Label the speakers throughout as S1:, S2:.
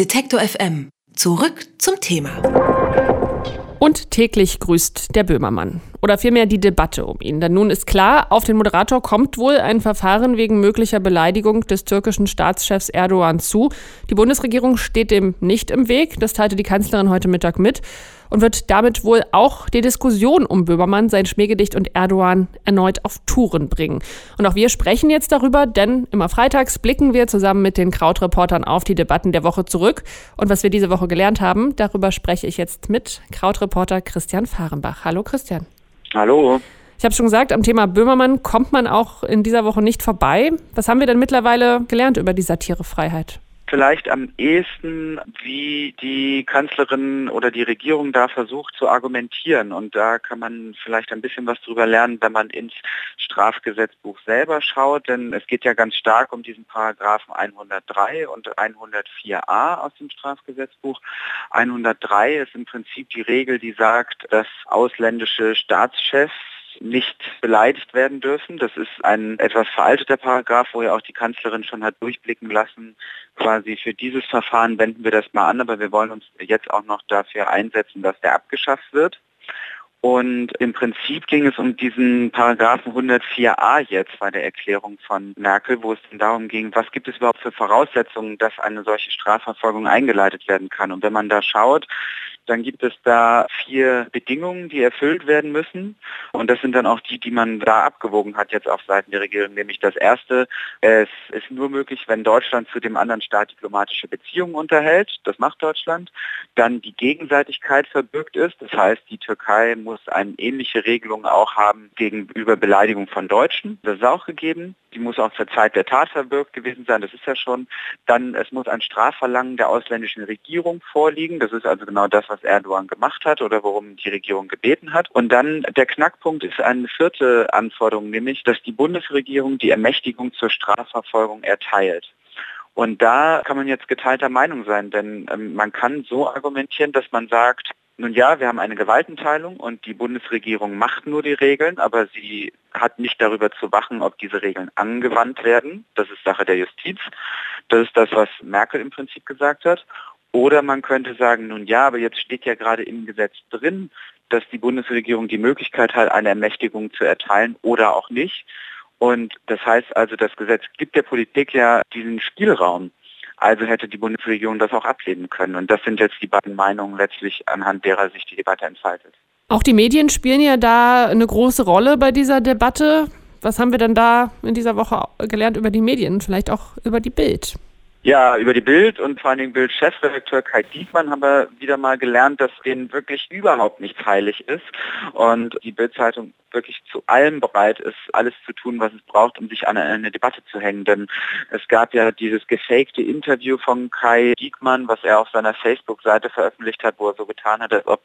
S1: Detektor FM. Zurück zum Thema.
S2: Und täglich grüßt der Böhmermann. Oder vielmehr die Debatte um ihn. Denn nun ist klar, auf den Moderator kommt wohl ein Verfahren wegen möglicher Beleidigung des türkischen Staatschefs Erdogan zu. Die Bundesregierung steht dem nicht im Weg. Das teilte die Kanzlerin heute Mittag mit und wird damit wohl auch die Diskussion um Böhmermann, sein Schmähgedicht und Erdogan erneut auf Touren bringen. Und auch wir sprechen jetzt darüber, denn immer freitags blicken wir zusammen mit den Krautreportern auf die Debatten der Woche zurück. Und was wir diese Woche gelernt haben, darüber spreche ich jetzt mit Krautreporter Christian Fahrenbach. Hallo Christian.
S3: Hallo.
S2: Ich habe schon gesagt, am Thema Böhmermann kommt man auch in dieser Woche nicht vorbei. Was haben wir denn mittlerweile gelernt über die Satirefreiheit?
S3: Vielleicht am ehesten, wie die Kanzlerin oder die Regierung da versucht zu argumentieren. Und da kann man vielleicht ein bisschen was drüber lernen, wenn man ins Strafgesetzbuch selber schaut. Denn es geht ja ganz stark um diesen Paragraphen 103 und 104a aus dem Strafgesetzbuch. 103 ist im Prinzip die Regel, die sagt, dass ausländische Staatschefs nicht beleidigt werden dürfen. Das ist ein etwas veralteter Paragraph, wo ja auch die Kanzlerin schon hat durchblicken lassen, quasi für dieses Verfahren wenden wir das mal an, aber wir wollen uns jetzt auch noch dafür einsetzen, dass der abgeschafft wird. Und im Prinzip ging es um diesen Paragraphen 104a jetzt bei der Erklärung von Merkel, wo es dann darum ging, was gibt es überhaupt für Voraussetzungen, dass eine solche Strafverfolgung eingeleitet werden kann. Und wenn man da schaut, dann gibt es da vier Bedingungen, die erfüllt werden müssen. Und das sind dann auch die, die man da abgewogen hat jetzt auf Seiten der Regierung. Nämlich das erste, es ist nur möglich, wenn Deutschland zu dem anderen Staat diplomatische Beziehungen unterhält. Das macht Deutschland. Dann die Gegenseitigkeit verbürgt ist. Das heißt, die Türkei muss eine ähnliche Regelung auch haben gegenüber Beleidigung von Deutschen. Das ist auch gegeben. Die muss auch zur Zeit der Tat verbürgt gewesen sein. Das ist ja schon. Dann, es muss ein Strafverlangen der ausländischen Regierung vorliegen. Das ist also genau das, was Erdogan gemacht hat oder worum die Regierung gebeten hat. Und dann der Knackpunkt ist eine vierte Anforderung, nämlich, dass die Bundesregierung die Ermächtigung zur Strafverfolgung erteilt. Und da kann man jetzt geteilter Meinung sein, denn ähm, man kann so argumentieren, dass man sagt, nun ja, wir haben eine Gewaltenteilung und die Bundesregierung macht nur die Regeln, aber sie hat nicht darüber zu wachen, ob diese Regeln angewandt werden. Das ist Sache der Justiz. Das ist das, was Merkel im Prinzip gesagt hat. Oder man könnte sagen, nun ja, aber jetzt steht ja gerade im Gesetz drin, dass die Bundesregierung die Möglichkeit hat, eine Ermächtigung zu erteilen oder auch nicht. Und das heißt also, das Gesetz gibt der Politik ja diesen Spielraum. Also hätte die Bundesregierung das auch ablehnen können. Und das sind jetzt die beiden Meinungen letztlich, anhand derer sich die Debatte entfaltet.
S2: Auch die Medien spielen ja da eine große Rolle bei dieser Debatte. Was haben wir denn da in dieser Woche gelernt über die Medien, vielleicht auch über die Bild?
S3: Ja, über die Bild und vor allen Dingen Bild-Chefredakteur Kai Diekmann haben wir wieder mal gelernt, dass denen wirklich überhaupt nichts heilig ist und die Bild-Zeitung wirklich zu allem bereit ist, alles zu tun, was es braucht, um sich an eine Debatte zu hängen. Denn es gab ja dieses gefakte Interview von Kai Diekmann, was er auf seiner Facebook-Seite veröffentlicht hat, wo er so getan hat, als ob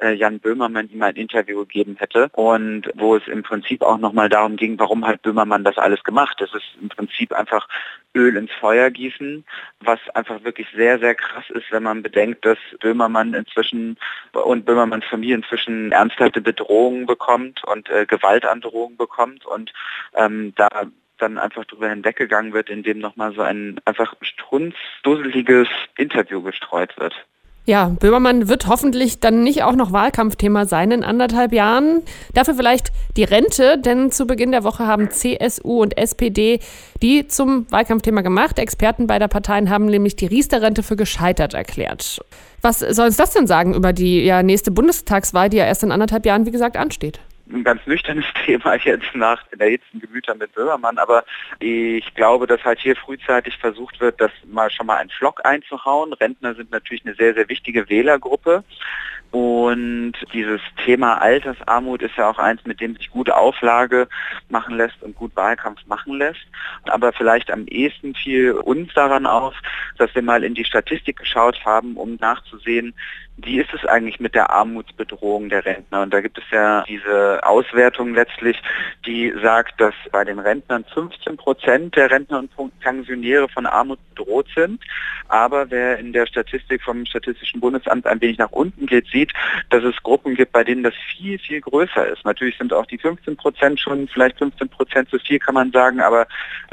S3: äh, Jan Böhmermann ihm ein Interview gegeben hätte und wo es im Prinzip auch nochmal darum ging, warum hat Böhmermann das alles gemacht. Das ist im Prinzip einfach Öl ins Feuer gießen, was einfach wirklich sehr, sehr krass ist, wenn man bedenkt, dass Böhmermann inzwischen und Böhmermanns Familie inzwischen ernsthafte Bedrohungen bekommt und äh, Gewaltandrohungen bekommt und ähm, da dann einfach drüber hinweggegangen wird, indem nochmal so ein einfach strunzdusseliges Interview gestreut wird.
S2: Ja, Böhmermann wird hoffentlich dann nicht auch noch Wahlkampfthema sein in anderthalb Jahren. Dafür vielleicht die Rente, denn zu Beginn der Woche haben CSU und SPD die zum Wahlkampfthema gemacht. Experten beider Parteien haben nämlich die Riester-Rente für gescheitert erklärt. Was soll uns das denn sagen über die ja, nächste Bundestagswahl, die ja erst in anderthalb Jahren, wie gesagt, ansteht?
S3: Ein ganz nüchternes Thema jetzt nach den erhitzten Gemütern mit Böhmermann, aber ich glaube, dass halt hier frühzeitig versucht wird, das mal schon mal einen Flock einzuhauen. Rentner sind natürlich eine sehr, sehr wichtige Wählergruppe. Und dieses Thema Altersarmut ist ja auch eins, mit dem sich gut Auflage machen lässt und gut Wahlkampf machen lässt. Aber vielleicht am ehesten fiel uns daran auf, dass wir mal in die Statistik geschaut haben, um nachzusehen, wie ist es eigentlich mit der Armutsbedrohung der Rentner? Und da gibt es ja diese Auswertung letztlich, die sagt, dass bei den Rentnern 15 Prozent der Rentner und Pensionäre von Armut bedroht sind. Aber wer in der Statistik vom Statistischen Bundesamt ein wenig nach unten geht, sieht, dass es Gruppen gibt, bei denen das viel, viel größer ist. Natürlich sind auch die 15 Prozent schon, vielleicht 15 Prozent zu viel kann man sagen, aber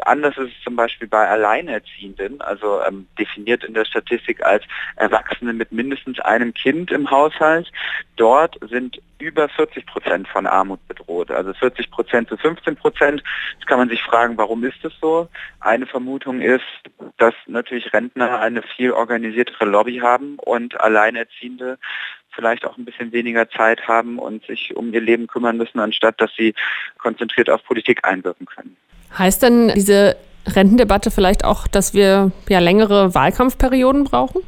S3: anders ist es zum Beispiel bei Alleinerziehenden, also ähm, definiert in der Statistik als Erwachsene mit mindestens einem Kind im Haushalt. Dort sind über 40 Prozent von Armut bedroht, also 40 Prozent zu 15 Prozent. Jetzt kann man sich fragen, warum ist das so? Eine Vermutung ist, dass natürlich Rentner eine viel organisiertere Lobby haben und Alleinerziehende vielleicht auch ein bisschen weniger Zeit haben und sich um ihr Leben kümmern müssen, anstatt dass sie konzentriert auf Politik einwirken können.
S2: Heißt denn diese Rentendebatte vielleicht auch, dass wir ja längere Wahlkampfperioden brauchen?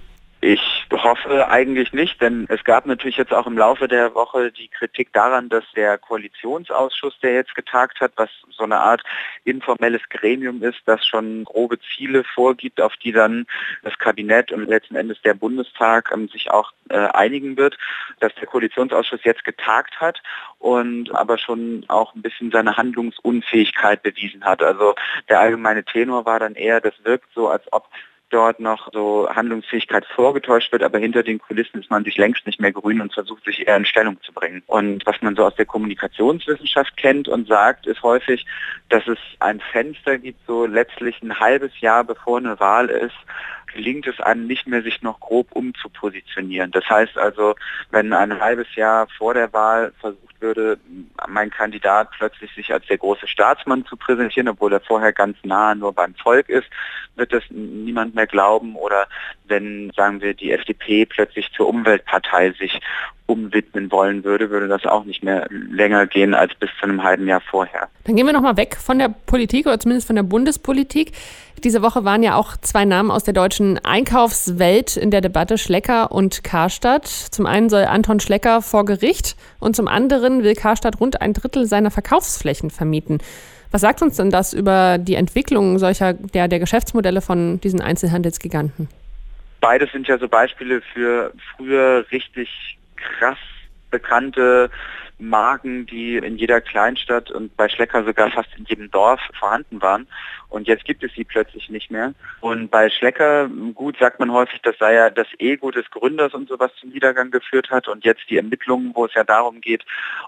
S3: Ich hoffe eigentlich nicht, denn es gab natürlich jetzt auch im Laufe der Woche die Kritik daran, dass der Koalitionsausschuss, der jetzt getagt hat, was so eine Art informelles Gremium ist, das schon grobe Ziele vorgibt, auf die dann das Kabinett und letzten Endes der Bundestag ähm, sich auch äh, einigen wird, dass der Koalitionsausschuss jetzt getagt hat und aber schon auch ein bisschen seine Handlungsunfähigkeit bewiesen hat. Also der allgemeine Tenor war dann eher, das wirkt so, als ob dort noch so Handlungsfähigkeit vorgetäuscht wird, aber hinter den Kulissen ist man sich längst nicht mehr grün und versucht sich eher in Stellung zu bringen. Und was man so aus der Kommunikationswissenschaft kennt und sagt, ist häufig, dass es ein Fenster gibt, so letztlich ein halbes Jahr bevor eine Wahl ist, gelingt es einem nicht mehr, sich noch grob umzupositionieren. Das heißt also, wenn ein halbes Jahr vor der Wahl versucht würde, mein Kandidat plötzlich sich als der große Staatsmann zu präsentieren, obwohl er vorher ganz nah nur beim Volk ist, wird das niemand mehr glauben. Oder wenn, sagen wir, die FDP plötzlich zur Umweltpartei sich umwidmen wollen würde, würde das auch nicht mehr länger gehen als bis zu einem halben Jahr vorher.
S2: Dann gehen wir nochmal weg von der Politik oder zumindest von der Bundespolitik. Diese Woche waren ja auch zwei Namen aus der deutschen Einkaufswelt in der Debatte, Schlecker und Karstadt. Zum einen soll Anton Schlecker vor Gericht und zum anderen will Karstadt rund ein Drittel seiner Verkaufsflächen vermieten. Was sagt uns denn das über die Entwicklung solcher der, der Geschäftsmodelle von diesen Einzelhandelsgiganten?
S3: Beides sind ja so Beispiele für früher richtig krass bekannte Marken, die in jeder Kleinstadt und bei Schlecker sogar fast in jedem Dorf vorhanden waren. Und jetzt gibt es sie plötzlich nicht mehr. Und bei Schlecker, gut, sagt man häufig, das sei ja das Ego des Gründers und sowas zum Niedergang geführt hat. Und jetzt die Ermittlungen, wo es ja darum geht,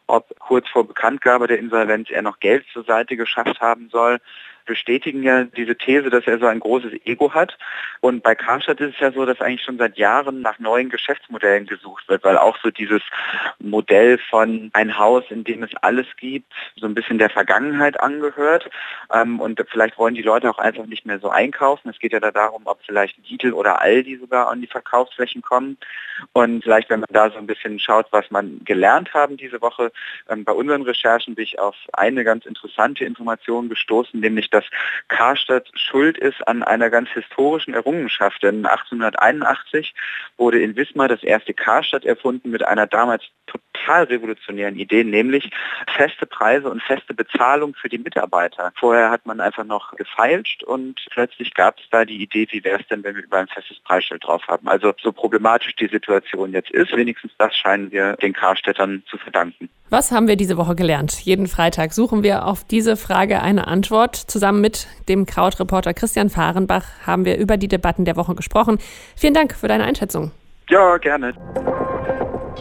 S3: ob kurz vor Bekanntgabe der Insolvenz er noch Geld zur Seite geschafft haben soll bestätigen ja diese These, dass er so ein großes Ego hat. Und bei Karstadt ist es ja so, dass eigentlich schon seit Jahren nach neuen Geschäftsmodellen gesucht wird, weil auch so dieses Modell von ein Haus, in dem es alles gibt, so ein bisschen der Vergangenheit angehört. Ähm, und vielleicht wollen die Leute auch einfach nicht mehr so einkaufen. Es geht ja da darum, ob vielleicht Lidl oder Aldi sogar an die Verkaufsflächen kommen. Und vielleicht, wenn man da so ein bisschen schaut, was man gelernt haben diese Woche, ähm, bei unseren Recherchen bin ich auf eine ganz interessante Information gestoßen, nämlich, dass Karstadt schuld ist an einer ganz historischen Errungenschaft. Denn 1881 wurde in Wismar das erste Karstadt erfunden mit einer damals total revolutionären Idee, nämlich feste Preise und feste Bezahlung für die Mitarbeiter. Vorher hat man einfach noch gefeilscht und plötzlich gab es da die Idee, wie wäre es denn, wenn wir über ein festes Preisschild drauf haben. Also so problematisch die Situation jetzt ist, wenigstens das scheinen wir den Karstädtern zu verdanken.
S2: Was haben wir diese Woche gelernt? Jeden Freitag suchen wir auf diese Frage eine Antwort. Zusammen mit dem Krautreporter Christian Fahrenbach haben wir über die Debatten der Woche gesprochen. Vielen Dank für deine Einschätzung.
S3: Ja, gerne.